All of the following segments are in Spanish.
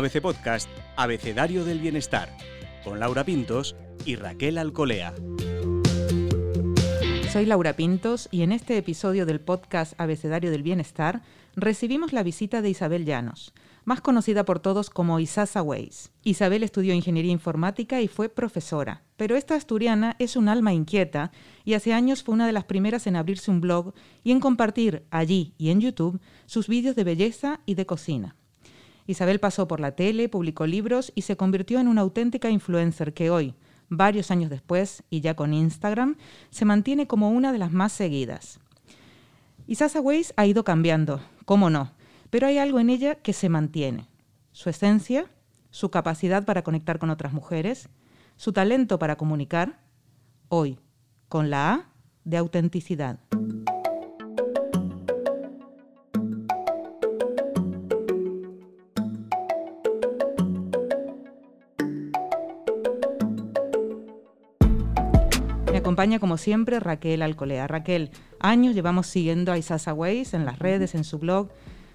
ABC Podcast, Abecedario del Bienestar, con Laura Pintos y Raquel Alcolea. Soy Laura Pintos y en este episodio del podcast Abecedario del Bienestar recibimos la visita de Isabel Llanos, más conocida por todos como Isasa Weiss. Isabel estudió ingeniería informática y fue profesora, pero esta asturiana es un alma inquieta y hace años fue una de las primeras en abrirse un blog y en compartir allí y en YouTube sus vídeos de belleza y de cocina. Isabel pasó por la tele, publicó libros y se convirtió en una auténtica influencer que hoy, varios años después y ya con Instagram, se mantiene como una de las más seguidas. Isasa Weiss ha ido cambiando, cómo no, pero hay algo en ella que se mantiene. Su esencia, su capacidad para conectar con otras mujeres, su talento para comunicar, hoy, con la A de autenticidad. Me acompaña como siempre Raquel Alcolea. Raquel, años llevamos siguiendo a Isasa Weiss en las redes, en su blog.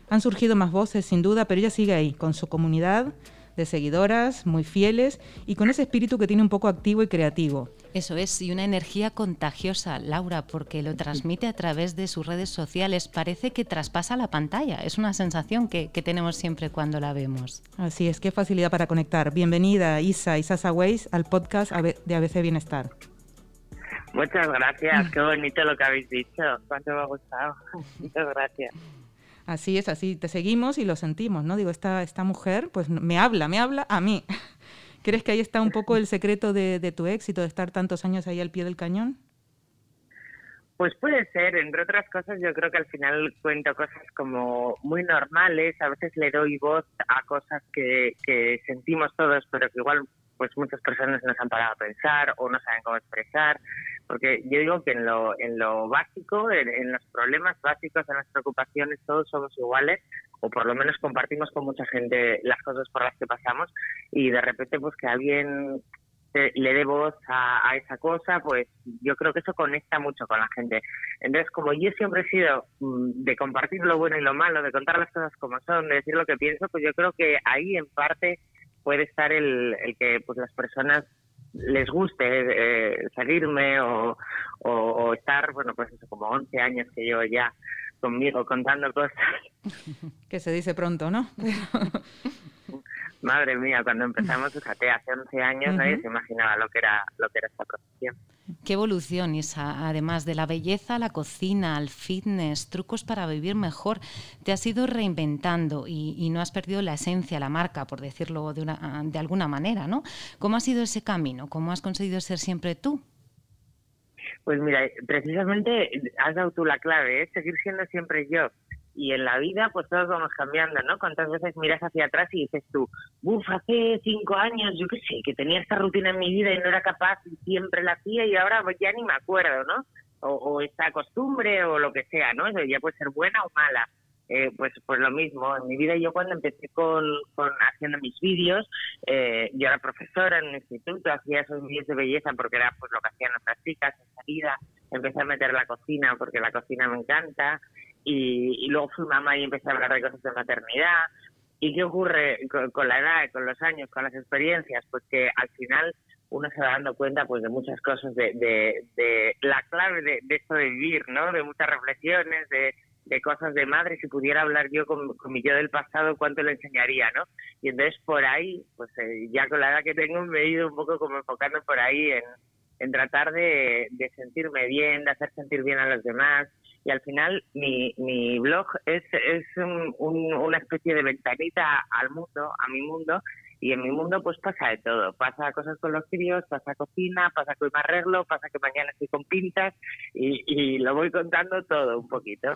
Han surgido más voces sin duda, pero ella sigue ahí, con su comunidad de seguidoras muy fieles y con ese espíritu que tiene un poco activo y creativo. Eso es, y una energía contagiosa, Laura, porque lo transmite a través de sus redes sociales. Parece que traspasa la pantalla. Es una sensación que, que tenemos siempre cuando la vemos. Así es, qué facilidad para conectar. Bienvenida, Isa, Isasa Weiss, al podcast de ABC Bienestar. Muchas gracias, qué bonito lo que habéis dicho, cuánto me ha gustado. Muchas gracias. Así es, así te seguimos y lo sentimos, ¿no? Digo, esta, esta mujer, pues me habla, me habla a mí. ¿Crees que ahí está un poco el secreto de, de tu éxito, de estar tantos años ahí al pie del cañón? Pues puede ser, entre otras cosas, yo creo que al final cuento cosas como muy normales, a veces le doy voz a cosas que, que sentimos todos, pero que igual pues muchas personas no se han parado a pensar o no saben cómo expresar, porque yo digo que en lo, en lo básico, en, los problemas básicos, en las preocupaciones, todos somos iguales, o por lo menos compartimos con mucha gente las cosas por las que pasamos, y de repente pues que alguien le dé voz a, a, esa cosa, pues yo creo que eso conecta mucho con la gente. Entonces, como yo siempre he sido mm, de compartir lo bueno y lo malo, de contar las cosas como son, de decir lo que pienso, pues yo creo que ahí en parte puede estar el, el que pues las personas les guste eh, seguirme o, o, o, estar, bueno, pues eso, como 11 años que yo ya conmigo contando cosas. que se dice pronto, ¿no? Madre mía, cuando empezamos, fíjate, hace 11 años uh -huh. nadie se imaginaba lo que era lo que era esta profesión. Qué evolución, Isa. Además de la belleza, la cocina, el fitness, trucos para vivir mejor, te has ido reinventando y, y no has perdido la esencia, la marca, por decirlo de, una, de alguna manera, ¿no? ¿Cómo ha sido ese camino? ¿Cómo has conseguido ser siempre tú? Pues mira, precisamente has dado tú la clave, ¿eh? seguir siendo siempre yo y en la vida pues todos vamos cambiando, ¿no? ¿Cuántas veces miras hacia atrás y dices tú, uff, hace cinco años, yo qué sé, que tenía esta rutina en mi vida y no era capaz y siempre la hacía y ahora pues ya ni me acuerdo, ¿no? O, o esta costumbre o lo que sea, ¿no? Eso ya puede ser buena o mala. Eh, pues pues lo mismo en mi vida yo cuando empecé con, con haciendo mis vídeos eh, yo era profesora en un instituto hacía esos vídeos de belleza porque era pues lo que hacían otras chicas en salida empecé a meter la cocina porque la cocina me encanta y, y, luego fui mamá y empecé a hablar de cosas de maternidad. ¿Y qué ocurre con, con, la edad, con los años, con las experiencias? Pues que al final uno se va dando cuenta pues de muchas cosas, de, de, de la clave de, de, esto de vivir, ¿no? De muchas reflexiones, de, cosas de madre. Si pudiera hablar yo con, con, mi yo del pasado, ¿cuánto le enseñaría, no? Y entonces por ahí, pues eh, ya con la edad que tengo me he ido un poco como enfocando por ahí en, en tratar de sentirme bien, de hacer sentir bien a los demás, y al final mi, mi blog es, es un, un, una especie de ventanita al mundo, a mi mundo, y en mi mundo pues pasa de todo, pasa cosas con los críos, pasa cocina, pasa que hoy me arreglo, pasa que mañana estoy con pintas y, y lo voy contando todo un poquito.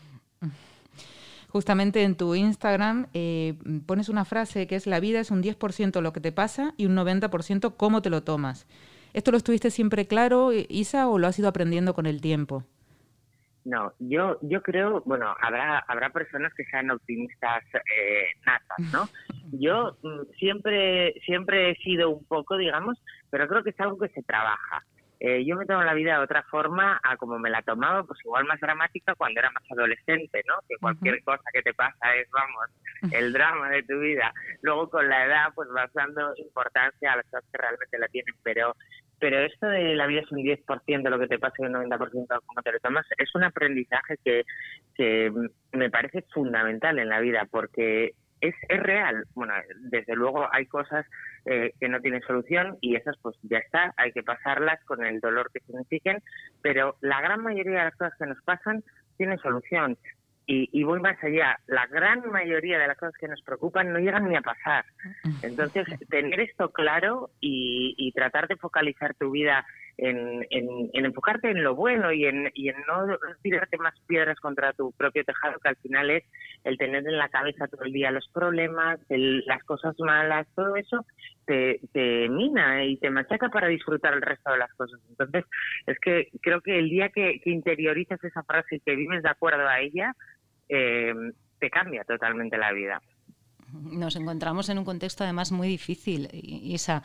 Justamente en tu Instagram eh, pones una frase que es la vida es un 10% lo que te pasa y un 90% cómo te lo tomas. ¿Esto lo estuviste siempre claro, Isa, o lo has ido aprendiendo con el tiempo? No, yo yo creo, bueno, habrá habrá personas que sean optimistas eh, natas, ¿no? Yo mm, siempre siempre he sido un poco, digamos, pero creo que es algo que se trabaja. eh, yo me tomo la vida de otra forma a como me la tomaba, pues igual más dramática cuando era más adolescente, ¿no? Que cualquier cosa que te pasa es, vamos, el drama de tu vida. Luego con la edad, pues vas dando importancia a las cosas que realmente la tienen, pero pero esto de la vida es un 10% de lo que te pasa y un 90% como te lo tomas, es un aprendizaje que, que me parece fundamental en la vida, porque es, real. Bueno, desde luego hay cosas eh, que no tienen solución y esas pues ya está, hay que pasarlas con el dolor que signifiquen, pero la gran mayoría de las cosas que nos pasan tienen solución. Y, y, voy más allá, la gran mayoría de las cosas que nos preocupan no llegan ni a pasar. Entonces, tener esto claro y, y tratar de focalizar tu vida en, en, enfocarte en lo bueno y en, y en no tirarte más piedras contra tu propio tejado, que al final es el tener en la cabeza todo el día los problemas, las cosas malas, todo eso te, te mina y te machaca para disfrutar el resto de las cosas. Entonces, es que creo que el día que, que interiorizas esa frase y que vives de acuerdo a ella, eh, te cambia totalmente la vida. Nos encontramos en un contexto además muy difícil, Isa,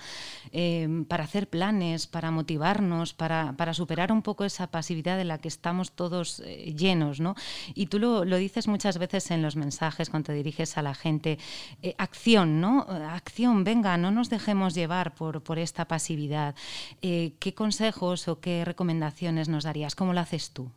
eh, para hacer planes, para motivarnos, para, superar un poco esa pasividad de la que estamos todos eh, llenos, ¿no? Y tú lo, lo, dices muchas veces en los mensajes cuando te diriges a la gente, eh, acción, ¿no? Acción, venga, no nos dejemos llevar por, por esta pasividad. ¿Qué consejos o qué recomendaciones nos darías? ¿Cómo lo haces tú?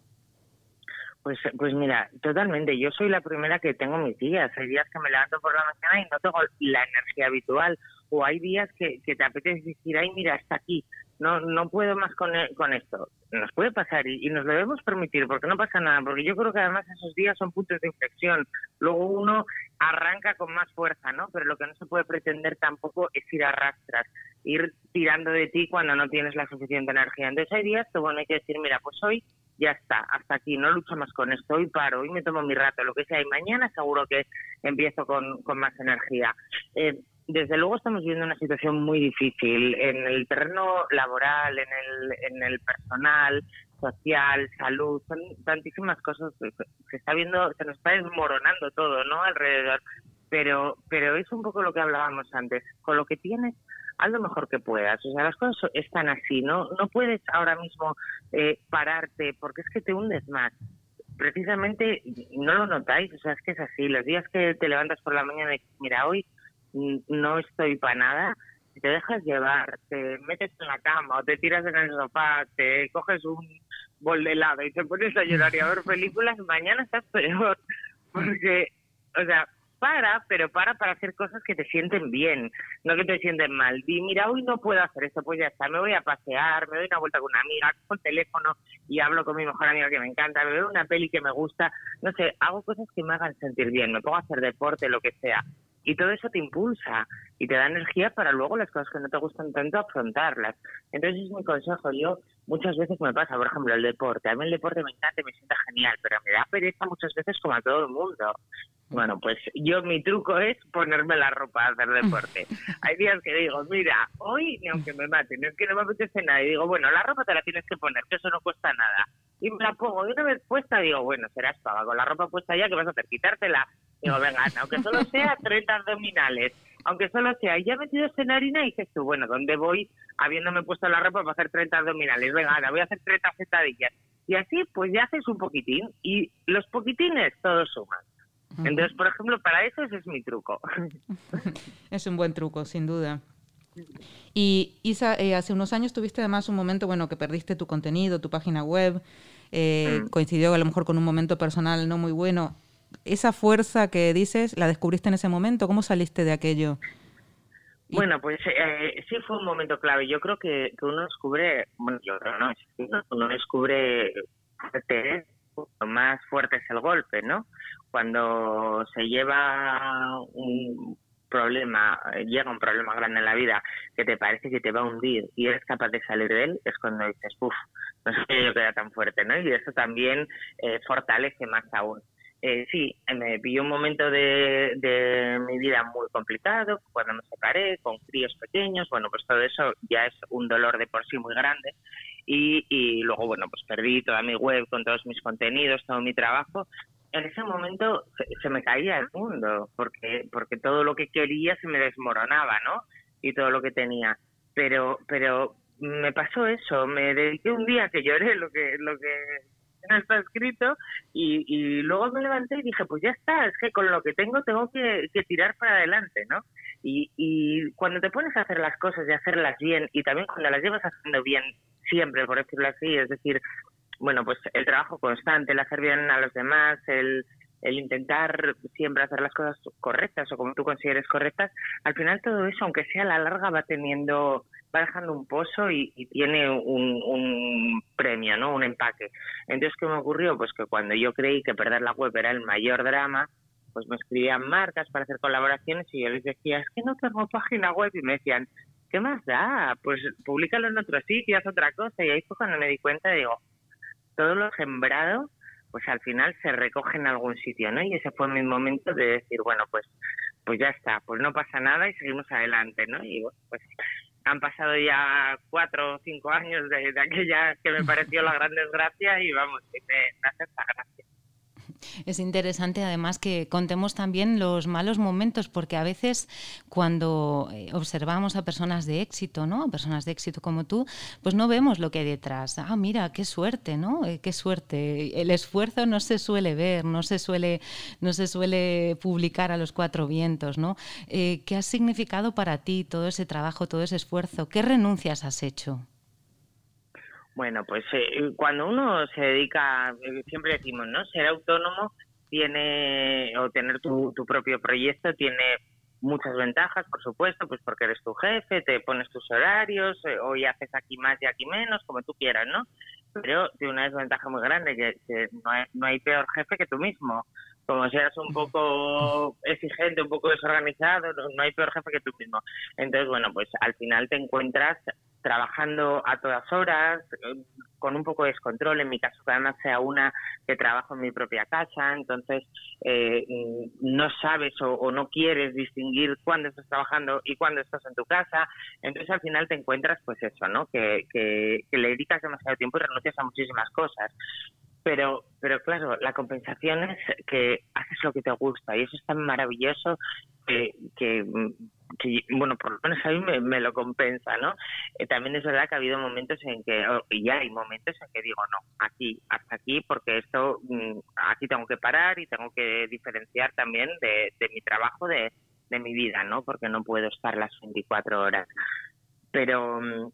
Pues, pues mira, totalmente. Yo soy la primera que tengo mis días. Hay días que me levanto por la mañana y no tengo la energía habitual. O hay días que, te apetece decir, ay, mira, está aquí. No, no puedo más con, e, con esto. Nos puede pasar y, y, nos lo debemos permitir porque no pasa nada. Porque yo creo que además esos días son puntos de inflexión. Luego uno arranca con más fuerza, ¿no? Pero lo que no se puede pretender tampoco es ir a rastras, ir tirando de ti cuando no tienes la suficiente energía. Entonces hay días que, bueno, hay que decir, mira, pues hoy ya está, hasta aquí, no lucho más con esto, hoy paro, hoy me tomo mi rato, lo que sea, y mañana seguro que empiezo con, con más energía. Eh, desde luego estamos viviendo una situación muy difícil en el terreno laboral, en el, en el personal, social, salud, son tantísimas cosas se está viendo, se nos está desmoronando todo, ¿no? Alrededor. Pero, pero es un poco lo que hablábamos antes. Con lo que tienes, haz lo mejor que puedas. O sea, las cosas están así, ¿no? No puedes ahora mismo eh, pararte porque es que te hundes más. Precisamente no lo notáis, o sea, es que es así. Los días que te levantas por la mañana y mira, hoy no estoy para nada, te dejas llevar, te metes en la cama o te tiras en el sofá, te coges un bol de helado y te pones a llorar y a ver películas, mañana estás peor. Porque, o sea, para, pero para para hacer cosas que te sienten bien, no que te sienten mal. Di, mira, hoy no puedo hacer esto, pues ya está, me voy a pasear, me doy una vuelta con una amiga, cojo el teléfono y hablo con mi mejor amiga que me encanta, me veo una peli que me gusta, no sé, hago cosas que me hagan sentir bien, me pongo a hacer deporte, lo que sea. Y todo eso te impulsa y te da energía para luego las cosas que no te gustan tanto afrontarlas. Entonces es mi consejo. Yo muchas veces me pasa, por ejemplo, el deporte. A mí el deporte me encanta y me sienta genial, pero me da pereza muchas veces como a todo el mundo. Bueno, pues yo mi truco es ponerme la ropa a hacer deporte. Hay días que digo, mira, hoy ni aunque me maten, es que no me apetece nada. Y digo, bueno, la ropa te la tienes que poner, que eso no cuesta nada. Y me la pongo de una vez puesta, digo, bueno, serás pava, con la ropa puesta ya, que vas a hacer? Quitártela Digo, venga, aunque solo sea 30 abdominales, aunque solo sea, ya metido en harina, y dices tú, bueno, ¿dónde voy habiéndome puesto la ropa para hacer 30 abdominales? Venga, ahora voy a hacer 30 sentadillas. Y así, pues ya haces un poquitín, y los poquitines todos suman. Entonces, por ejemplo, para eso ese es mi truco. es un buen truco, sin duda. Y Isa, eh, hace unos años tuviste además un momento, bueno, que perdiste tu contenido, tu página web, eh, mm. coincidió a lo mejor con un momento personal no muy bueno esa fuerza que dices, ¿la descubriste en ese momento? ¿Cómo saliste de aquello? Bueno, pues eh, sí fue un momento clave. Yo creo que, uno descubre, bueno, yo creo no, uno descubre lo más fuerte es el golpe, ¿no? Cuando se lleva un problema, llega un problema grande en la vida que te parece que te va a hundir y eres capaz de salir de él, es cuando dices, uff, no sé yo queda tan fuerte, ¿no? Y eso también eh, fortalece más aún. Eh, sí, me pilló un momento de, de, mi vida muy complicado, cuando me separé, con críos pequeños, bueno, pues todo eso ya es un dolor de por sí muy grande. Y, y luego, bueno, pues perdí toda mi web con todos mis contenidos, todo mi trabajo. En ese momento se, me caía el mundo, porque, porque todo lo que quería se me desmoronaba, ¿no? Y todo lo que tenía. Pero, pero me pasó eso, me dediqué un día que lloré lo que lo que no está escrito y, y luego me levanté y dije, pues ya está, es que con lo que tengo tengo que, que tirar para adelante, ¿no? Y, y cuando te pones a hacer las cosas y hacerlas bien y también cuando las llevas haciendo bien siempre, por decirlo así, es decir, bueno, pues el trabajo constante, el hacer bien a los demás, el, el intentar siempre hacer las cosas correctas o como tú consideres correctas, al final todo eso, aunque sea a la larga, va teniendo, va dejando un pozo y, tiene un, un, premio, ¿no? Un empaque. Entonces, ¿qué me ocurrió? Pues que cuando yo creí que perder la web era el mayor drama, pues me escribían marcas para hacer colaboraciones y yo les decía, es que no tengo página web y me decían, ¿qué más da? Pues públicalo en otro sitio, haz otra cosa. Y ahí fue cuando me di cuenta, digo, todo lo sembrado pues al final se recoge en algún sitio, ¿no? Y ese fue mi momento de decir, bueno, pues pues ya está, pues no pasa nada y seguimos adelante, ¿no? Y bueno, pues han pasado ya cuatro o cinco años de, aquella que me pareció la gran desgracia y vamos, me, me. Es interesante además que contemos también los malos momentos, porque a veces cuando eh, observamos a personas de éxito, ¿no? A personas de éxito como tú, pues no vemos lo que hay detrás. Ah, mira, qué suerte, ¿no? Eh, qué suerte. El esfuerzo no se suele ver, no se suele, no se suele publicar a los cuatro vientos, ¿no? Eh, ¿Qué ha significado para ti todo ese trabajo, todo ese esfuerzo? ¿Qué renuncias has hecho? Bueno, pues eh, cuando uno se dedica, eh, siempre decimos, ¿no? Ser autónomo tiene, o tener tu, tu propio proyecto tiene muchas ventajas, por supuesto, pues porque eres tu jefe, te pones tus horarios, eh, hoy haces aquí más y aquí menos, como tú quieras, ¿no? Pero tiene una desventaja muy grande, que, no, hay, no hay peor jefe que tú mismo. Como seas un poco exigente, un poco desorganizado, no hay peor jefe que tú mismo. Entonces, bueno, pues al final te encuentras trabajando a todas horas, con un poco de descontrol, en mi caso que además sea una que trabajo en mi propia casa, entonces eh, no sabes o, no quieres distinguir cuándo estás trabajando y cuándo estás en tu casa, entonces al final te encuentras pues eso, ¿no? Que, que, que le dedicas demasiado tiempo y renuncias a muchísimas cosas. Pero, pero claro, la compensación es que haces lo que te gusta y eso es tan maravilloso que, que que, bueno, por lo menos a mí me, lo compensa, ¿no? Eh, también es verdad que ha habido momentos en que, y hay momentos en que digo, no, aquí, hasta aquí, porque esto, mm, aquí tengo que parar y tengo que diferenciar también de, de mi trabajo, de, de mi vida, ¿no? Porque no puedo estar las 24 horas. Pero, mm,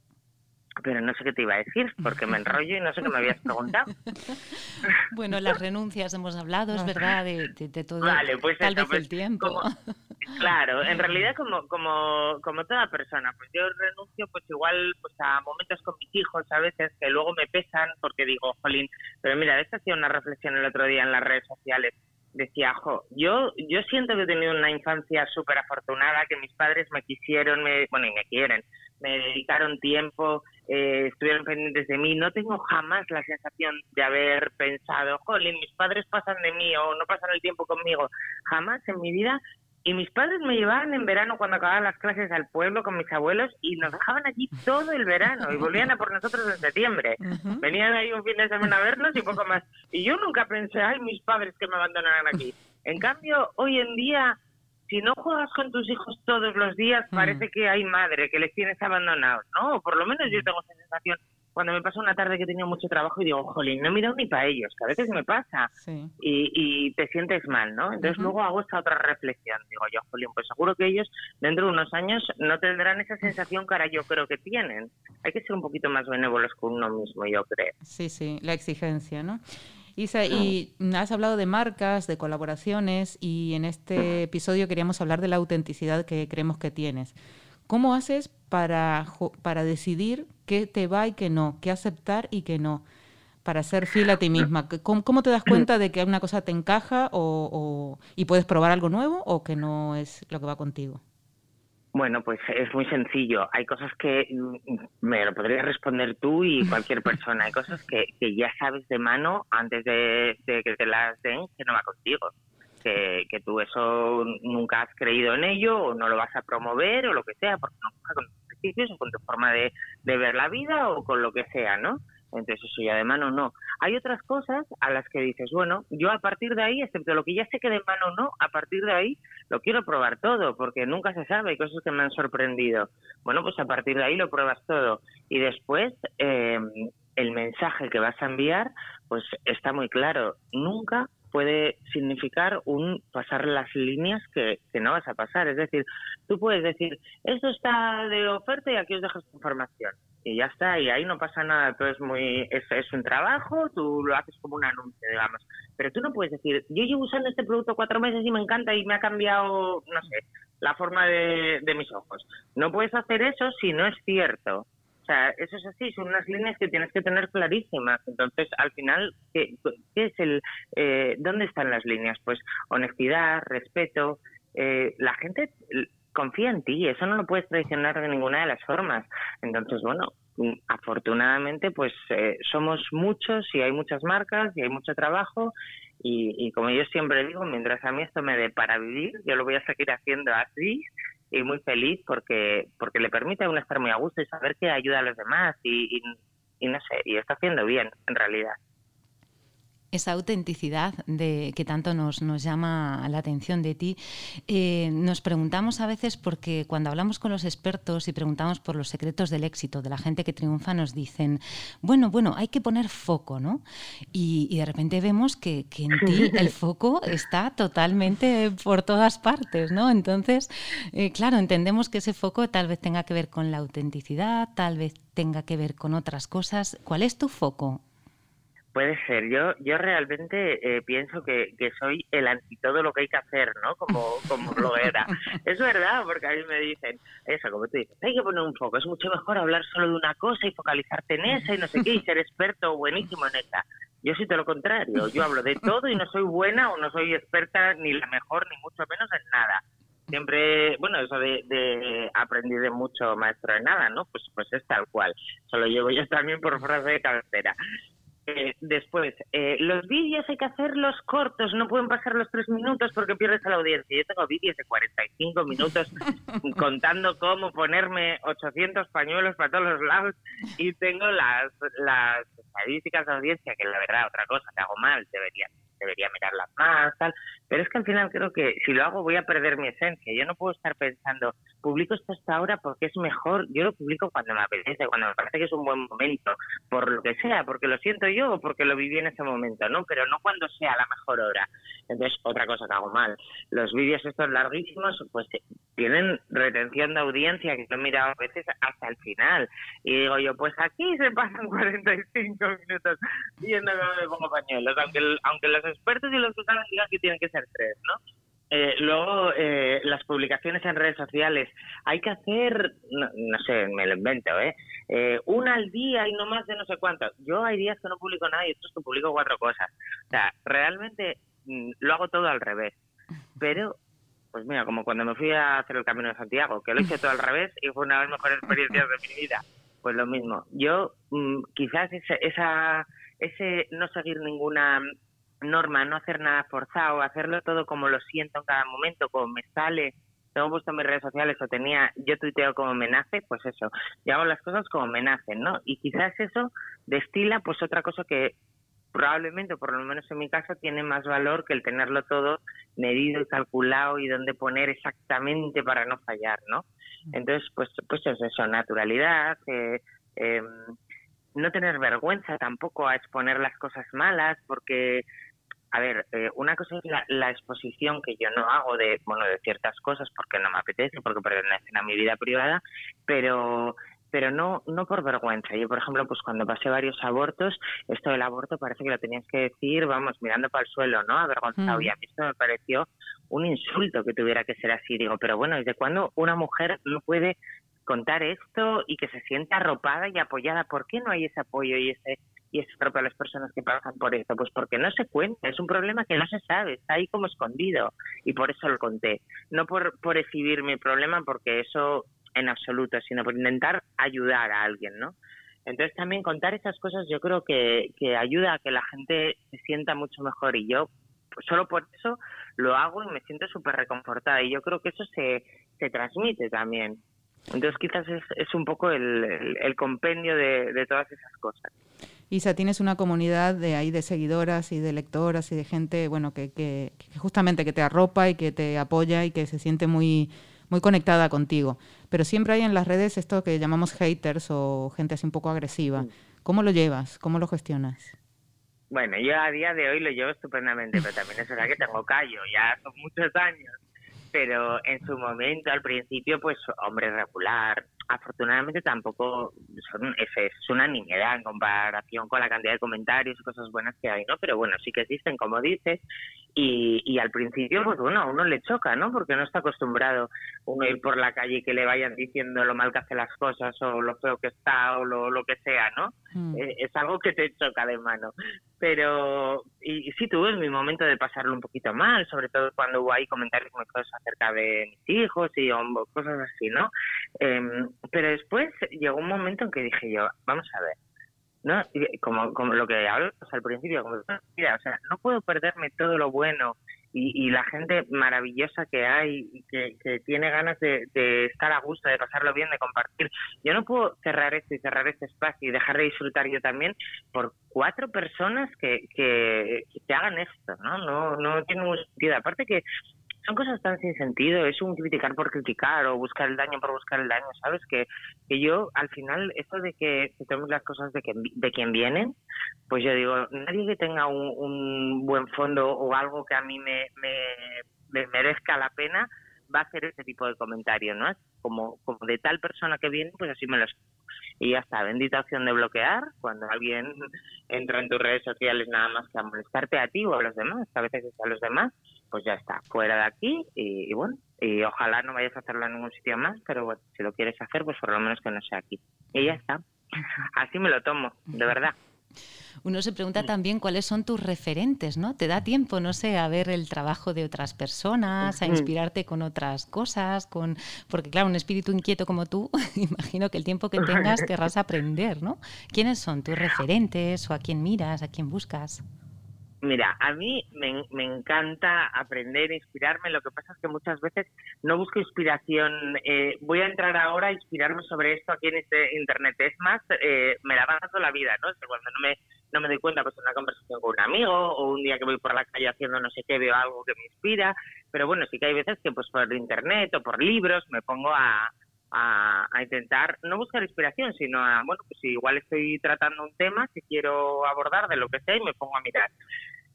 pero no sé qué te iba a decir, porque me enrollo y no sé qué me habías preguntado. Bueno, las renuncias hemos hablado, es verdad, de, de, todo, vale, pues tal vez pues el tiempo. claro, en realidad como, como, como toda persona, pues yo renuncio pues igual pues a momentos con mis hijos a veces que luego me pesan porque digo, jolín, pero mira, esta hacía una reflexión el otro día en las redes sociales decía, jo, yo, yo siento que he tenido una infancia súper afortunada, que mis padres me quisieron, me, bueno, y me quieren, me dedicaron tiempo, eh, estuvieron pendientes de mí. No tengo jamás la sensación de haber pensado, jolín, mis padres pasan de mí o no pasan el tiempo conmigo. Jamás en mi vida. Y mis padres me llevaban en verano cuando acababan las clases al pueblo con mis abuelos y nos dejaban allí todo el verano y volvían a por nosotros en septiembre. Venían ahí un fin de semana a vernos y poco más. Y yo nunca pensé, ay, mis padres que me abandonaran aquí. En cambio, hoy en día si no juegas con tus hijos todos los días, mm. parece que hay madre, que les tienes abandonados, ¿no? O por lo menos yo mm. tengo esa sensación cuando me pasa una tarde que tenía mucho trabajo y digo, jolín, no he mirado ni para ellos, que a veces me pasa. Y, y, te sientes mal, ¿no? Entonces luego hago esta otra reflexión. Digo yo, jolín, pues seguro que ellos dentro de unos años no tendrán esa sensación que ahora yo creo que tienen. Hay que ser un poquito más benévolos con uno mismo, yo creo. Sí, sí, la exigencia, ¿no? Isa, y has hablado de marcas, de colaboraciones, y en este episodio queríamos hablar de la autenticidad que creemos que tienes. ¿Cómo haces para, para decidir qué te va y qué no, qué aceptar y qué no? Para ser fiel a ti misma. ¿Cómo, cómo te das cuenta de que una cosa te encaja o, y puedes probar algo nuevo o que no es lo que va contigo? Bueno, pues es muy sencillo. Hay cosas que mm, me lo podrías responder tú y cualquier persona. Hay cosas que, que ya sabes de mano antes de, que te las den que no va contigo. Que, que tú eso nunca has creído en ello o no lo vas a promover o lo que sea, porque no con tus principios o con tu forma de, de ver la vida o con lo que sea, ¿no? Entonces eso ya de mano no. Hay otras cosas a las que dices, bueno, yo a partir de ahí, excepto lo que ya sé que de mano no, a partir de ahí lo quiero probar todo, porque nunca se sabe, hay cosas que me han sorprendido. Bueno, pues a partir de ahí lo pruebas todo. Y después, eh, el mensaje que vas a enviar, pues está muy claro. Nunca puede significar un pasar las líneas que, no vas a pasar. Es decir, tú puedes decir, esto está de oferta y aquí os dejo esta información. Y ya está, y ahí no pasa nada, todo es muy, es, es un trabajo, tú lo haces como un anuncio, digamos. Pero tú no puedes decir, yo llevo usando este producto cuatro meses y me encanta y me ha cambiado, no sé, la forma de, de mis ojos. No puedes hacer eso si no es cierto. O sea, eso es así, son unas líneas que tienes que tener clarísimas. Entonces, al final, ¿qué, es el, eh, dónde están las líneas? Pues honestidad, respeto. Eh, la gente confía en ti, eso no lo puedes traicionar de ninguna de las formas. Entonces, bueno, afortunadamente, pues eh, somos muchos y hay muchas marcas y hay mucho trabajo y, y, como yo siempre digo, mientras a mí esto me dé para vivir, yo lo voy a seguir haciendo así y muy feliz porque porque le permite a uno estar muy a gusto y saber que ayuda a los demás y, y no sé, y está haciendo bien en realidad esa autenticidad de, que tanto nos, nos llama la atención de ti. Eh, nos preguntamos a veces porque cuando hablamos con los expertos y preguntamos por los secretos del éxito de la gente que triunfa, nos dicen, bueno, bueno, hay que poner foco, ¿no? Y, de repente vemos que, que, en ti el foco está totalmente por todas partes, ¿no? Entonces, eh, claro, entendemos que ese foco tal vez tenga que ver con la autenticidad, tal vez tenga que ver con otras cosas. ¿Cuál es tu foco? Puede ser. Yo yo realmente eh, pienso que, que soy el anti todo lo que hay que hacer, ¿no? Como, como bloguera. es verdad, porque a mí me dicen, eso, como tú dices, hay que poner un foco. Es mucho mejor hablar solo de una cosa y focalizarte en esa y no sé qué y ser experto o buenísimo en esa. Yo soy todo lo contrario. Yo hablo de todo y no soy buena o no soy experta ni la mejor ni mucho menos en nada siempre, bueno, eso de, de aprendí de mucho maestro en nada, ¿no? Pues pues es tal cual. Solo llevo yo también por frase de cabecera. Eh, después, eh, los vídeos hay que hacerlos cortos, no pueden pasar los tres minutos porque pierdes a la audiencia. Yo tengo vídeos de 45 minutos contando cómo ponerme 800 pañuelos para todos los lados y tengo las, las estadísticas de audiencia, que la verdad, otra cosa que hago mal, debería debería mirarlas más, tal. Pero es que al final creo que si lo hago voy a perder mi esencia. Yo no puedo estar pensando, publico esto hasta ahora porque es mejor. Yo lo publico cuando me apetece, cuando me parece que es un buen momento, por lo que sea, porque lo siento yo o porque lo viví en ese momento, ¿no? Pero no cuando sea la mejor hora. Entonces, otra cosa que hago mal. Los vídeos estos larguísimos, pues tienen retención de audiencia, que lo he mirado a veces hasta el final. Y digo yo, pues aquí se pasan 45 minutos viendo cómo me pongo pañuelos, aunque, aunque los expertos y los saben digan que tienen que ser tres, ¿no? Eh, luego, eh, las publicaciones en redes sociales. Hay que hacer, no, sé, me lo invento, ¿eh? ¿eh? Una al día y no más de no sé cuánto. Yo hay días que no publico nada y otros que publico cuatro cosas. O sea, realmente lo hago todo al revés. Pero, pues mira, como cuando me fui a hacer el Camino de Santiago, que lo hice todo al revés y fue una de las mejores experiencias de mi vida. Pues lo mismo. Yo, mm, quizás esa, ese no seguir ninguna norma, no hacer nada forzado, hacerlo todo como lo siento en cada momento, como me sale, tengo puesto en mis redes sociales o tenía, yo tuiteo como me nace, pues eso, yo hago las cosas como me nacen, ¿no? Y quizás eso destila pues otra cosa que probablemente, por lo menos en mi caso, tiene más valor que el tenerlo todo medido y calculado y dónde poner exactamente para no fallar, ¿no? Entonces, pues, pues es eso, naturalidad, eh, em, no tener vergüenza tampoco a exponer las cosas malas, porque a ver, eh, una cosa es la, exposición que yo no hago de, bueno, de ciertas cosas porque no me apetece, porque pertenecen a mi vida privada, pero pero no no por vergüenza. Yo, por ejemplo, pues cuando pasé varios abortos, esto del aborto parece que lo tenías que decir, vamos, mirando para el suelo, ¿no? Avergonzado. Mm. Y a mí esto me pareció un insulto que tuviera que ser así. Digo, pero bueno, ¿desde cuándo una mujer no puede contar esto y que se sienta arropada y apoyada? ¿Por qué no hay ese apoyo y ese y es propio a las personas que pasan por esto? Pues porque no se cuenta, es un problema que no se sabe, está ahí como escondido y por eso lo conté. No por, por exhibir mi problema, porque eso en absoluto, sino por intentar ayudar a alguien, ¿no? Entonces también contar esas cosas yo creo que, que ayuda a que la gente se sienta mucho mejor y yo pues, solo por eso lo hago y me siento súper reconfortada y yo creo que eso se, se transmite también. Entonces quizás es, es un poco el, el, compendio de, de todas esas cosas. Isa, tienes una comunidad de ahí de seguidoras y de lectoras y de gente, bueno, que, que, justamente que te arropa y que te apoya y que se siente muy, muy conectada contigo. Pero siempre hay en las redes esto que llamamos haters o gente así un poco agresiva. Mm. ¿Cómo lo llevas? ¿Cómo lo gestionas? Bueno, yo a día de hoy lo llevo estupendamente, pero también es verdad que tengo callo, ya son muchos años. Pero en su momento, al principio, pues hombre regular, afortunadamente tampoco son, es, una niñera en comparación con la cantidad de comentarios y cosas buenas que hay, ¿no? Pero bueno, sí que existen, como dices, y, y al principio, pues bueno, a uno le choca, ¿no? Porque no está acostumbrado uno ir por la calle y que le vayan diciendo lo mal que hace las cosas o lo feo que está o lo, lo que sea, ¿no? Mm. Eh, es algo que te choca de mano. Pero, y, sí tuve mi momento de pasarlo un poquito mal, sobre todo cuando hubo ahí comentarios muy cosas acerca de mis hijos y cosas así, ¿no? Em, pero después llegó un momento en que dije yo, vamos a ver, ¿no? Como, como lo que hablo al principio, como, mira, o sea, no puedo perderme todo lo bueno y, la gente maravillosa que hay y que, tiene ganas de, estar a gusto, de pasarlo bien, de compartir. Yo no puedo cerrar esto y cerrar este espacio y dejar de disfrutar yo también por cuatro personas que, que, que hagan esto, ¿no? No, no tiene ningún sentido. Aparte que son cosas tan sin sentido, es un criticar por criticar o buscar el daño por buscar el daño, ¿sabes? Que, que yo, al final, esto de que tenemos las cosas de, que, de quien vienen, pues yo digo, nadie que tenga un, buen fondo o algo que a mí me, me, merezca la pena va a hacer ese tipo de comentario, ¿no? Como, como de tal persona que viene, pues así me lo y ya está, bendita opción de bloquear cuando alguien entra en tus redes sociales nada más que a molestarte a ti o a los demás, a veces es a los demás, pues ya está, fuera de aquí y, bueno, y ojalá no vayas a hacerlo en ningún sitio más, pero bueno, si lo quieres hacer, pues por lo menos que no sea aquí. Y ya está. Así me lo tomo, de verdad. Uno se pregunta también cuáles son tus referentes, ¿no? ¿Te da tiempo, no sé, a ver el trabajo de otras personas, a inspirarte con otras cosas? con Porque claro, un espíritu inquieto como tú, imagino que el tiempo que tengas querrás aprender, ¿no? ¿Quiénes son tus referentes o a quién miras, a quién buscas? Mira, a mí me, encanta aprender, inspirarme. Lo que pasa es que muchas veces no busco inspiración. Eh, voy a entrar ahora a inspirarme sobre esto aquí en este internet. Es más, eh, me la va dando la vida, ¿no? cuando no me, no me doy cuenta, pues en una conversación con un amigo o un día que voy por la calle haciendo no sé qué, veo algo que me inspira. Pero bueno, sí que hay veces que pues por internet o por libros me pongo a, a, intentar no buscar inspiración, sino a, bueno, pues igual estoy tratando un tema que quiero abordar de lo que sea y me pongo a mirar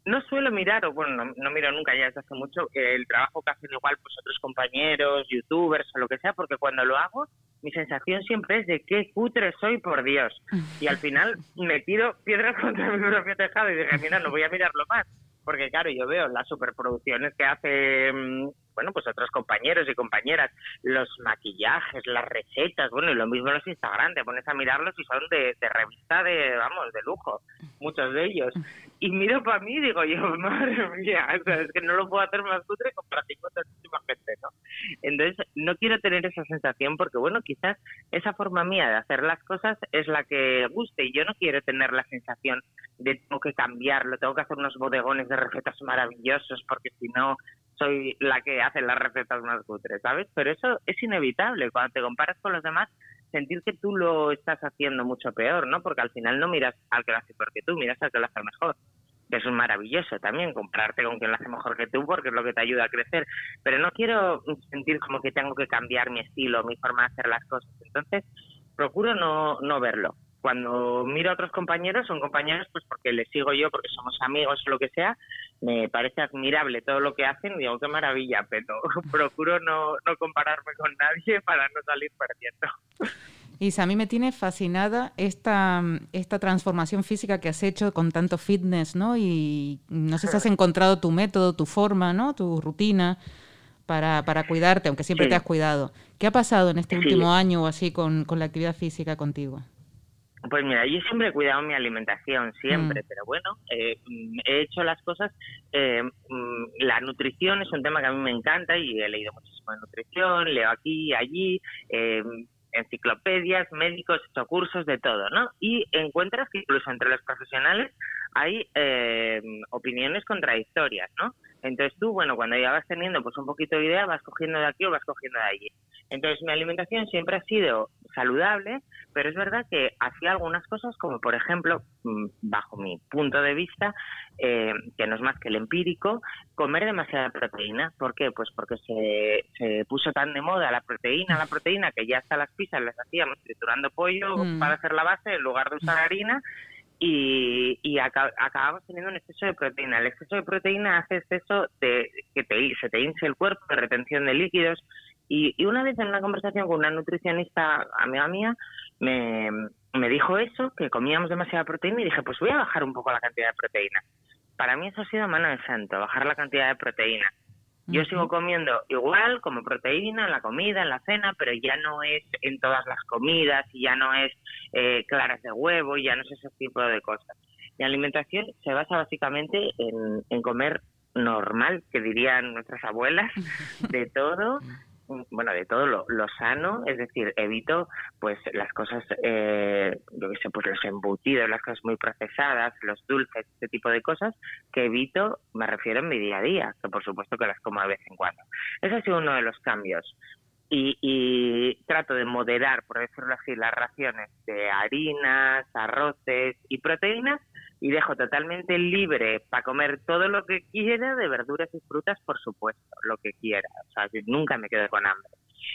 no suelo mirar, o bueno, no, miro nunca ya desde hace mucho, el trabajo que hacen igual pues otros compañeros, youtubers o lo que sea, porque cuando lo hago, mi sensación siempre es de qué cutre soy, por Dios. Y al final me tiro piedras contra mi propio tejado y dije, mira, no voy a mirarlo más. Porque claro, yo veo las superproducciones que hacen bueno, pues otros compañeros y compañeras, los maquillajes, las recetas, bueno, y lo mismo los Instagram, te pones a mirarlos y son de, revista de, vamos, de lujo, muchos de ellos. Y miro para mí y digo yo, madre mía, es que no lo puedo hacer más cutre con tantísima gente, ¿no? Entonces, no quiero tener esa sensación porque, bueno, quizás esa forma mía de hacer las cosas es la que guste y yo no quiero tener la sensación de tengo que cambiarlo, tengo que hacer unos bodegones de recetas maravillosos porque si no soy la que hace las recetas más cutres, ¿sabes? Pero eso es inevitable. Cuando te comparas con los demás, sentir que tú lo estás haciendo mucho peor, ¿no? Porque al final no miras al que lo hace peor que tú, miras al que lo hace mejor. Eso es maravilloso también, compararte con quien lo hace mejor que tú, porque es lo que te ayuda a crecer. Pero no quiero sentir como que tengo que cambiar mi estilo, mi forma de hacer las cosas. Entonces, procuro no, no verlo cuando miro a otros compañeros, son compañeros pues porque les sigo yo, porque somos amigos o lo que sea, me parece admirable todo lo que hacen y digo, qué maravilla, pero procuro no, no compararme con nadie para no salir perdiendo. Isa, a mí me tiene fascinada esta, esta transformación física que has hecho con tanto fitness, ¿no? Y no sé si has encontrado tu método, tu forma, ¿no? Tu rutina para, para cuidarte, aunque siempre te has cuidado. ¿Qué ha pasado en este último año o así con, con la actividad física contigo? Pues mira, yo siempre he cuidado mi alimentación, siempre, mm. pero bueno, eh, he hecho las cosas. Eh, mm, la nutrición es un tema que a mí me encanta y he leído muchísimo de nutrición, leo aquí, allí, eh, enciclopedias, médicos, he hecho cursos de todo, ¿no? Y encuentras que incluso entre los profesionales hay opiniones contradictorias, ¿no? Entonces tú, bueno, cuando ya vas teniendo pues un poquito de idea, vas cogiendo de aquí o vas cogiendo de allí. Entonces mi alimentación siempre ha sido saludable, pero es verdad que hacía algunas cosas como por ejemplo, mm, bajo mi punto de vista, eh, que no es más que el empírico, comer demasiada proteína. ¿Por qué? Pues porque se, se puso tan de moda la proteína, la proteína, que ya hasta las pizzas las hacíamos triturando pollo Mm. para hacer la base en lugar de usar harina y, y aca- acabamos teniendo un exceso de proteína. El exceso de proteína hace exceso de que te, se te hinche el cuerpo, de retención de líquidos. Y, y una vez en una conversación con una nutricionista amiga mía, me, me dijo eso, que comíamos demasiada proteína, y dije, pues voy a bajar un poco la cantidad de proteína. Para mí eso ha sido mano de santo, bajar la cantidad de proteína. Yo sigo comiendo igual, como proteína en la comida, en la cena, pero ya no es en todas las comidas y ya no es eh, claras de huevo y ya no es ese tipo de cosas. Mi alimentación se basa básicamente en, en comer normal, que dirían nuestras abuelas, de todo, bueno, de todo lo, sano, es decir, evito pues las cosas, eh, yo sé, pues los embutidos, las cosas muy procesadas, los dulces, este tipo de cosas, que evito, me refiero en mi día a día, que por supuesto que las como de vez en cuando. Ese ha sido uno de los cambios. Y, y trato de moderar, por decirlo así, las raciones de harinas, arroces y proteínas y dejo totalmente libre para comer todo lo que quiera, de verduras y frutas, por supuesto, lo que quiera. O sea, nunca me quedo con hambre.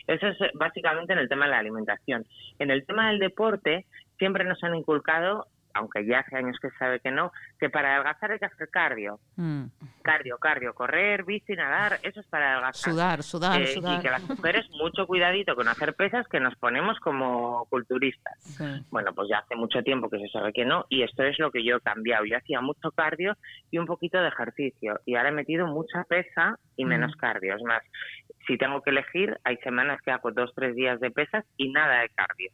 Eso es eh, básicamente en el tema de la alimentación. En el tema del deporte, siempre nos han inculcado, aunque ya hace años que sabe que no, que para adelgazar hay que hacer cardio. Mm. Cardio, cardio, correr, bici, nadar, eso es para adelgazar. Sudar, sudar, Eh, sudar. Y que las mujeres, mucho cuidadito con hacer pesas que nos ponemos como culturistas. Sí. Bueno, pues ya hace mucho tiempo que se sabe que no, y esto es lo que yo he cambiado. Yo hacía mucho cardio y un poquito de ejercicio, y ahora he metido mucha pesa y menos Mm. cardio. Es más, si tengo que elegir, hay semanas que hago dos, tres días de pesas y nada de cardio.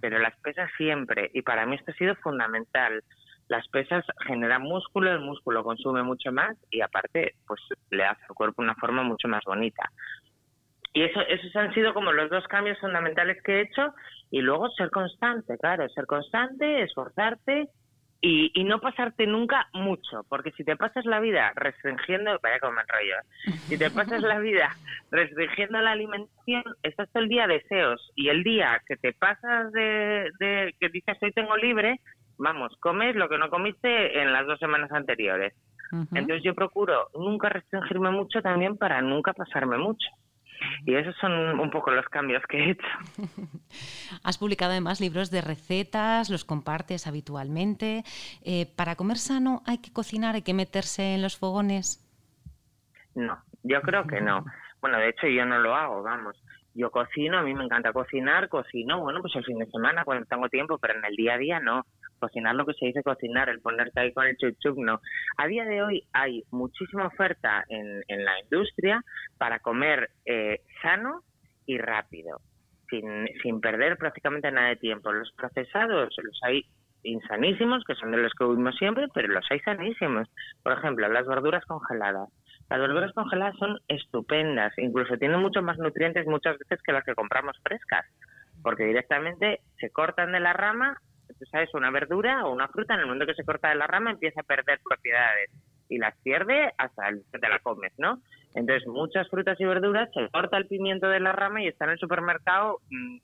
Pero las pesas siempre, y para mí esto ha sido fundamental. Las pesas generan músculo, el músculo consume mucho más y aparte, pues le hace al cuerpo una forma mucho más bonita. Y eso, esos han sido como los dos cambios fundamentales que he hecho. Y luego ser constante, claro, ser constante, esforzarte y, y no pasarte nunca mucho. Porque si te pasas la vida restringiendo, vaya como me enrollo, ¿eh? si te pasas la vida restringiendo la alimentación, estás todo el día deseos. Y el día que te pasas de, de que dices hoy tengo libre, vamos, comes lo que no comiste en las dos semanas anteriores. Entonces yo procuro nunca restringirme mucho también para nunca pasarme mucho. Y esos son un poco los cambios que he hecho. Has publicado además libros de recetas, los compartes habitualmente. Eh, ¿Para comer sano hay que cocinar, hay que meterse en los fogones? No, yo creo que no. Bueno, de hecho yo no lo hago, vamos. Yo cocino, a mí me encanta cocinar, cocino, bueno, pues el fin de semana cuando tengo tiempo, pero en el día a día no. Cocinar lo que se dice cocinar, el ponerte ahí con el chup, no. A día de hoy hay muchísima oferta en, en la industria para comer eh, sano y rápido, sin, sin perder prácticamente nada de tiempo. Los procesados los hay insanísimos, que son de los que huimos siempre, pero los hay sanísimos. Por ejemplo, las verduras congeladas. Las verduras congeladas son estupendas, incluso tienen muchos más nutrientes muchas veces que las que compramos frescas, porque directamente se cortan de la rama, tú sabes, una verdura o una fruta, en el momento que se corta de la rama empieza a perder propiedades y las pierde hasta el que te la comes, ¿no? Entonces, muchas frutas y verduras se corta el pimiento de la rama y está en el supermercado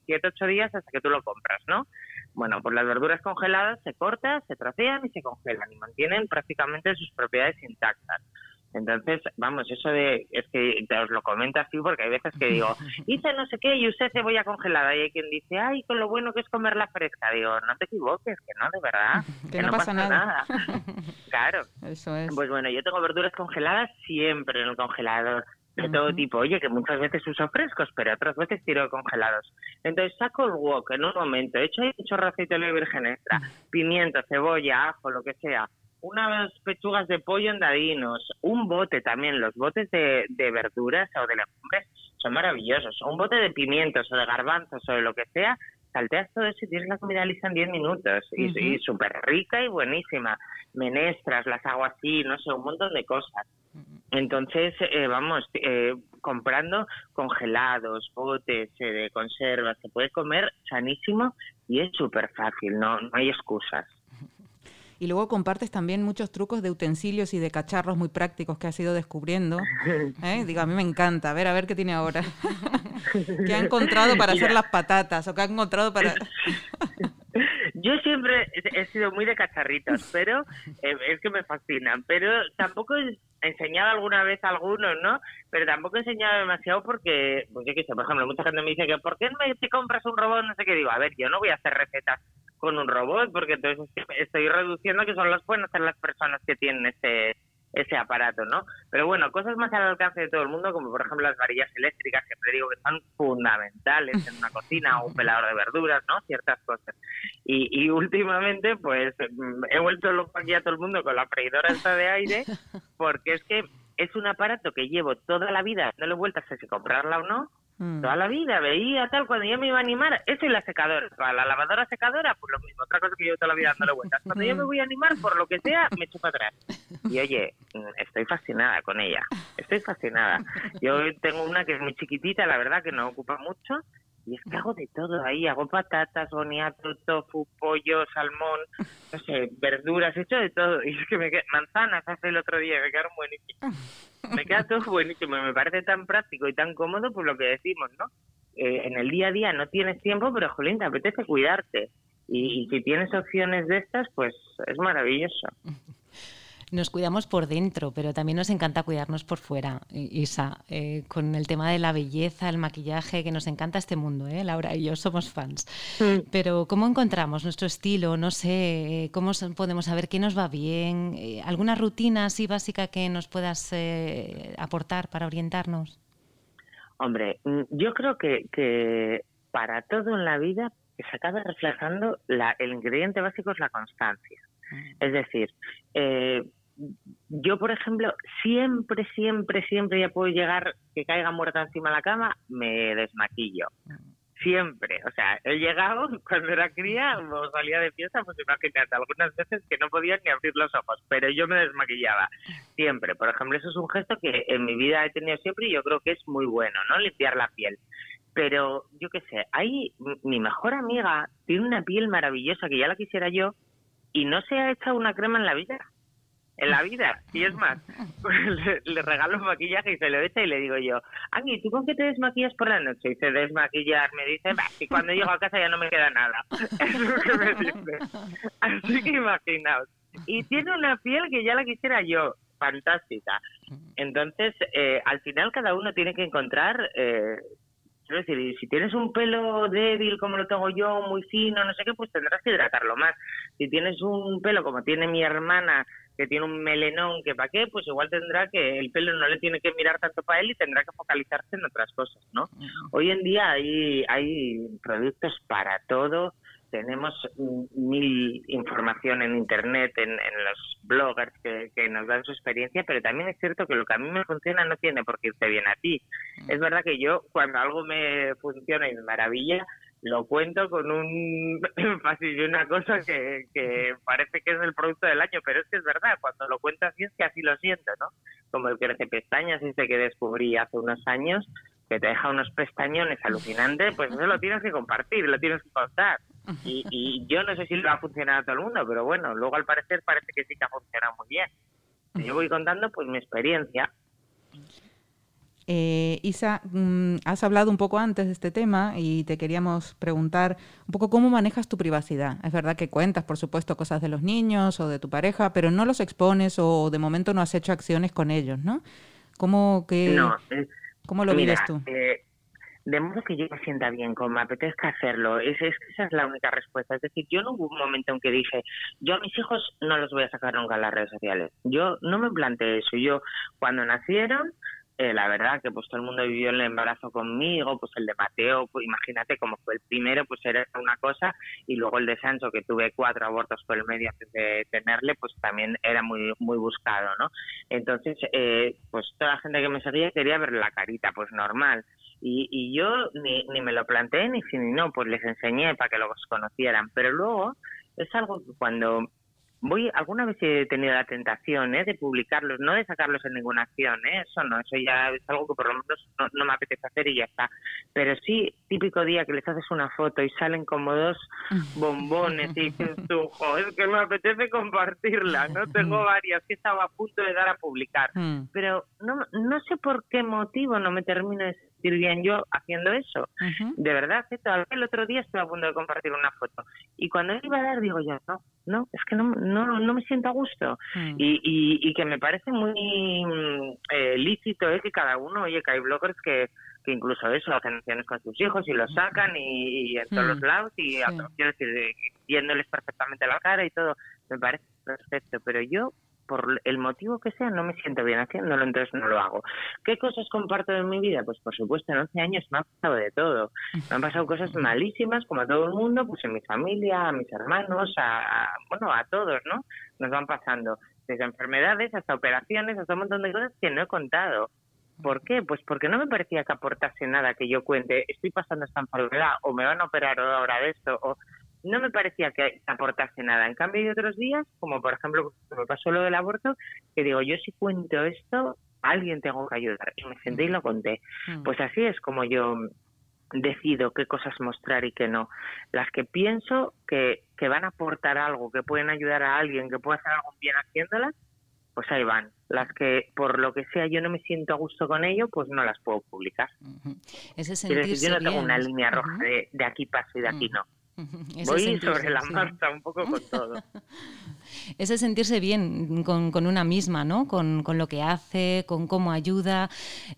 7, 8 días hasta que tú lo compras, ¿no? Bueno, pues las verduras congeladas se cortan, se trocean y se congelan y mantienen prácticamente sus propiedades intactas. Entonces, vamos, eso de, es que te os lo comento así porque hay veces que digo, hice no sé qué y usted cebolla congelada y hay quien dice, ay, con lo bueno que es comerla fresca. Digo, no te equivoques, que no, de verdad, Que no pasa nada. claro. Eso es. Pues bueno, yo tengo verduras congeladas siempre en el congelador, de todo tipo. Oye, que muchas veces uso frescos, pero otras veces tiro congelados. Entonces saco el wok en un momento, echo ahí un chorro de aceite de virgen extra, pimiento, cebolla, ajo, lo que sea, unas pechugas de pollo en dadinos, un bote también, los botes de, de verduras o de legumbres son maravillosos, un bote de pimientos o de garbanzos o de lo que sea, salteas todo eso y tienes la comida lista en 10 minutos y, y súper rica y buenísima. Menestras, las hago así, no sé, un montón de cosas. Entonces, eh, vamos, eh, comprando congelados, botes eh, de conservas, se puede comer sanísimo y es súper fácil, no, no hay excusas. Y luego compartes también muchos trucos de utensilios y de cacharros muy prácticos que has ido descubriendo. ¿eh? Digo, a mí me encanta. A ver, a ver qué tiene ahora. ¿Qué ha encontrado para hacer las patatas o qué ha encontrado para...? Yo siempre he sido muy de cacharritos, pero eh, es que me fascinan. Pero tampoco he enseñado alguna vez a algunos, ¿no? Pero tampoco he enseñado demasiado porque, pues yo qué sé, por ejemplo, mucha gente me dice que ¿por qué no te compras un robot? No sé qué digo. A ver, yo no voy a hacer recetas con un robot porque entonces estoy reduciendo que son las pueden hacer las personas que tienen ese ese aparato, ¿no? Pero bueno, cosas más al alcance de todo el mundo, como por ejemplo las varillas eléctricas, siempre digo que son fundamentales en una cocina o un pelador de verduras, ¿no? Ciertas cosas. Y, y últimamente, pues, mm, he vuelto loco aquí a todo el mundo con la freidora esta de aire, porque es que es un aparato que llevo toda la vida dándole vueltas a si comprarla o no, Mm. Toda la vida veía tal, cuando yo me iba a animar, eso y la secadora. La lavadora secadora, pues lo mismo, otra cosa que yo toda la vida dándole vueltas. Cuando yo me voy a animar, por lo que sea, me echo para atrás. Y oye, mm, estoy fascinada con ella, estoy fascinada. Yo tengo una que es muy chiquitita, la verdad, que no ocupa mucho, y es que hago de todo ahí, hago patatas, boniato, tofu, pollo, salmón, no sé, verduras, he hecho de todo. Y es que me quedan manzanas hace el otro día, me quedaron buenísimas. Me queda todo buenísimo, me parece tan práctico y tan cómodo, por lo que decimos, ¿no? Eh, en el día a día no tienes tiempo, pero jolín, te apetece cuidarte. Y, y si tienes opciones de estas, pues es maravilloso. Nos cuidamos por dentro, pero también nos encanta cuidarnos por fuera, Isa, eh, con el tema de la belleza, el maquillaje, que nos encanta este mundo, ¿eh? Laura y yo somos fans. Mm. Pero ¿cómo encontramos nuestro estilo? No sé, eh, ¿cómo podemos saber qué nos va bien? Eh, ¿Alguna rutina así básica que nos puedas aportar para orientarnos? Hombre, mm, yo creo que, que para todo en la vida se acaba reflejando la, el ingrediente básico es la constancia. Mm. Es decir, eh, yo, por ejemplo, siempre, siempre, siempre ya puedo llegar que caiga muerta encima de la cama, me desmaquillo. Siempre. O sea, he llegado cuando era cría o salía de fiesta, pues imagínate, algunas veces que no podía ni abrir los ojos, pero yo me desmaquillaba. Siempre. Por ejemplo, eso es un gesto que en mi vida he tenido siempre y yo creo que es muy bueno, ¿no? Limpiar la piel. Pero yo qué sé, hay mi mejor amiga tiene una piel maravillosa que ya la quisiera yo y no se ha hecho una crema en la vida en la vida. Y es más, le, regalo un maquillaje y se lo echa y le digo yo, Angie, ¿tú con qué te desmaquillas por la noche? Y se desmaquillar, me dice, y cuando llego a casa ya no me queda nada. Es lo que me dice. Así que imaginaos. Y tiene una piel que ya la quisiera yo, fantástica. Entonces, eh, al final cada uno tiene que encontrar... Eh, decir, si tienes un pelo débil como lo tengo yo, muy fino, no sé qué, pues tendrás que hidratarlo más. Si tienes un pelo como tiene mi hermana, que tiene un melenón que para qué, pues igual tendrá que el pelo no le tiene que mirar tanto para él y tendrá que focalizarse en otras cosas, ¿no? Hoy en día hay, hay productos para todo, tenemos mil información en internet, en, los bloggers que, que, nos dan su experiencia, pero también es cierto que lo que a mí me funciona no tiene por qué irte bien a ti. Es verdad que yo, cuando algo me funciona y me maravilla, lo cuento con un fácil una cosa que, que parece que es el producto del año, pero es que es verdad, cuando lo cuento así es que así lo siento, ¿no? Como el crece pestañas ese que descubrí hace unos años, que te deja unos pestañones alucinantes, pues eso lo tienes que compartir, lo tienes que contar. Y, y yo no sé si lo va a funcionar a todo el mundo, pero bueno, luego al parecer parece que sí que ha funcionado muy bien. Yo voy contando pues mi experiencia. Eh, Isa, mm, has hablado un poco antes de este tema y te queríamos preguntar un poco cómo manejas tu privacidad. Es verdad que cuentas, por supuesto, cosas de los niños o de tu pareja, pero no los expones o de momento no has hecho acciones con ellos, ¿no? ¿Cómo, que, ¿cómo lo vives tú? Eh, de modo que yo me sienta bien, como me apetezca hacerlo. Es, es, esa es la única respuesta. Es decir, yo no hubo un momento en que dije, yo a mis hijos no los voy a sacar nunca en las redes sociales. Yo no me planteé eso. Yo, cuando nacieron, eh, la verdad que pues todo el mundo vivió el embarazo conmigo, pues el de Mateo, pues imagínate como fue el primero, pues era una cosa, y luego el de Sancho, que tuve cuatro abortos por el medio antes de tenerle, pues también era muy muy buscado, ¿no? Entonces, eh, pues toda la gente que me seguía quería ver la carita, pues normal. Y, y yo ni, ni me lo planteé ni si ni no, pues les enseñé para que los conocieran, pero luego es algo que cuando voy alguna vez he tenido la tentación ¿eh? de publicarlos, no de sacarlos en ninguna acción, ¿eh? eso no, eso ya es algo que por lo menos no, me apetece hacer y ya está. Pero sí, típico día que les haces una foto y salen como dos bombones y dices tú, joder, que me apetece compartirla, ¿no? Tengo varias que estaba a punto de dar a publicar, mm. pero no, no sé por qué motivo no me termino de sentir bien yo haciendo eso. De verdad, ¿eh? el otro día estuve a punto de compartir una foto y cuando iba a dar digo yo, no, no, es que no, no, no me siento a gusto. Mm. Y, y, que me parece muy eh, lícito ¿eh? que cada uno, oye, que hay bloggers que, que incluso eso, hacen acciones con sus hijos y los sacan y, en todos los mm. lados y quiero decir, viéndoles perfectamente la cara y todo, me parece perfecto, pero yo por el motivo que sea, no me siento bien haciéndolo, entonces no lo hago. ¿Qué cosas comparto en mi vida? Pues por supuesto, en 11 años me ha pasado de todo. Me han pasado cosas malísimas, como a todo el mundo, pues en mi familia, a mis hermanos, a, bueno, a todos, ¿no? Nos van pasando desde enfermedades hasta operaciones, hasta un montón de cosas que no he contado. ¿Por qué? Pues porque no me parecía que aportase nada que yo cuente, estoy pasando esta enfermedad o me van a operar ahora de esto o no me parecía que aportase nada. En cambio, hay otros días, como por ejemplo, me pasó lo del aborto, que digo, yo si cuento esto, alguien tengo que ayudar. Y me senté y lo conté. Mm. Pues así es como yo decido qué cosas mostrar y qué no. Las que pienso que, que van a aportar algo, que pueden ayudar a alguien, que puede hacer algo bien haciéndolas, pues ahí van. Las que por lo que sea yo no me siento a gusto con ello, pues no las puedo publicar. yo no tengo una línea roja de, de, aquí paso y de aquí mm. no. Voy sobre la marcha un poco con todo. Ese sentirse bien con, una misma, ¿no? Con, lo que hace, con cómo ayuda.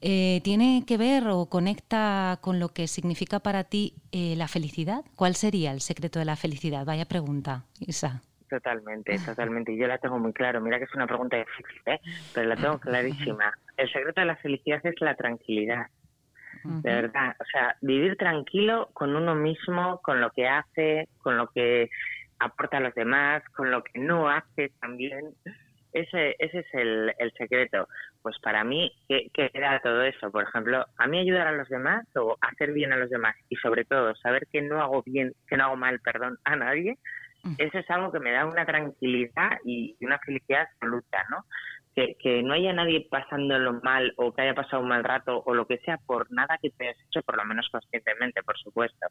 Eh, ¿Tiene que ver o conecta con lo que significa para ti eh, la felicidad? ¿Cuál sería el secreto de la felicidad? Vaya pregunta, Isa. Totalmente, totalmente. Yo la tengo muy claro. Mira que es una pregunta difícil, ¿eh? pero la tengo clarísima. El secreto de la felicidad es la tranquilidad de verdad. O sea, vivir tranquilo con uno mismo, con lo que hace, con lo que aporta a los demás, con lo que no hace también. Ese, ese es el, el secreto. Pues para mí, ¿qué, ¿qué era todo eso? Por ejemplo, a mí ayudar a los demás o hacer bien a los demás y sobre todo saber que no hago bien, que no hago mal, perdón, a nadie, eso es algo que me da una tranquilidad y una felicidad absoluta, ¿no? Que, no haya nadie pasándolo mal o que haya pasado un mal rato o lo que sea por nada que te hayas hecho, por lo menos conscientemente, por supuesto.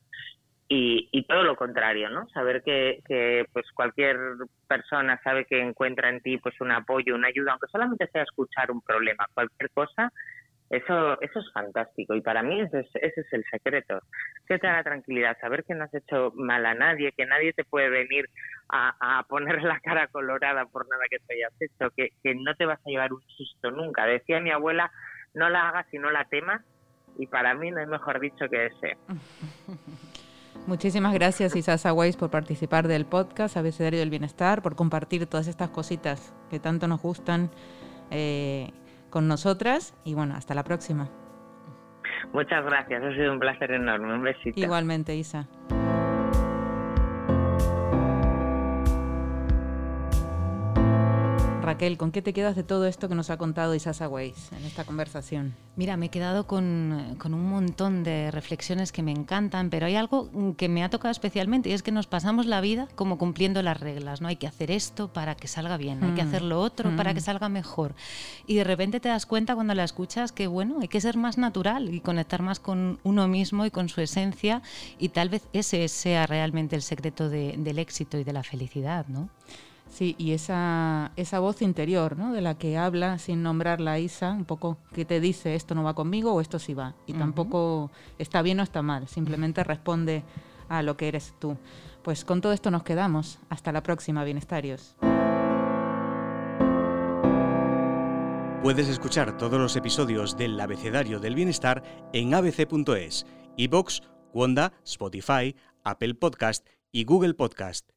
Y, y todo lo contrario, ¿no? Saber que, que pues cualquier persona sabe que encuentra en ti pues un apoyo, una ayuda, aunque solamente sea escuchar un problema, cualquier cosa, eso, eso es fantástico y para mí ese es, ese es el secreto. Que te da la tranquilidad, saber que no has hecho mal a nadie, que nadie te puede venir a, a poner la cara colorada por nada que te hayas hecho, que, que no te vas a llevar un susto nunca. Decía mi abuela, no la hagas y no la temas y para mí no hay mejor dicho que ese. Muchísimas gracias Isasa Weiss por participar del podcast Abecedario del Bienestar, por compartir todas estas cositas que tanto nos gustan. Eh, con nosotras y bueno, hasta la próxima. Muchas gracias, ha sido un placer enorme. Un besito. Igualmente, Isa. Raquel, ¿con qué te quedas de todo esto que nos ha contado Isasa Weiss en esta conversación? Mira, me he quedado con, un montón de reflexiones que me encantan, pero hay algo que me ha tocado especialmente y es que nos pasamos la vida como cumpliendo las reglas, ¿no? Hay que hacer esto para que salga bien, hay que mm. hacer lo otro para que mm. salga mejor. Y de repente te das cuenta cuando la escuchas que, bueno, hay que ser más natural y conectar más con uno mismo y con su esencia y tal vez ese sea realmente el secreto del éxito y de la felicidad, ¿no? Sí, y esa, esa voz interior, ¿no? De la que habla sin nombrarla Isa, un poco que te dice esto no va conmigo o esto sí va. Y tampoco está bien o está mal, simplemente responde a lo que eres tú. Pues con todo esto nos quedamos. Hasta la próxima, bienestarios. Puedes escuchar todos los episodios del Abecedario del Bienestar en abc.es, iBox, Wanda, Spotify, Apple Podcast y Google Podcast.